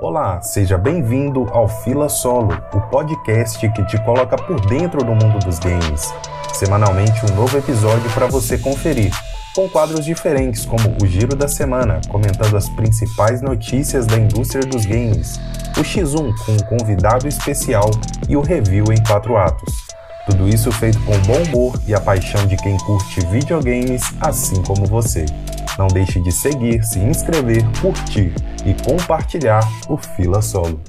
Olá, seja bem-vindo ao Fila Solo, o podcast que te coloca por dentro do mundo dos games. Semanalmente, um novo episódio para você conferir, com quadros diferentes como o Giro da Semana, comentando as principais notícias da indústria dos games, o X1 com um convidado especial e o review em quatro atos. Tudo isso feito com bom humor e a paixão de quem curte videogames assim como você. Não deixe de seguir, se inscrever, curtir e compartilhar o Fila Solo.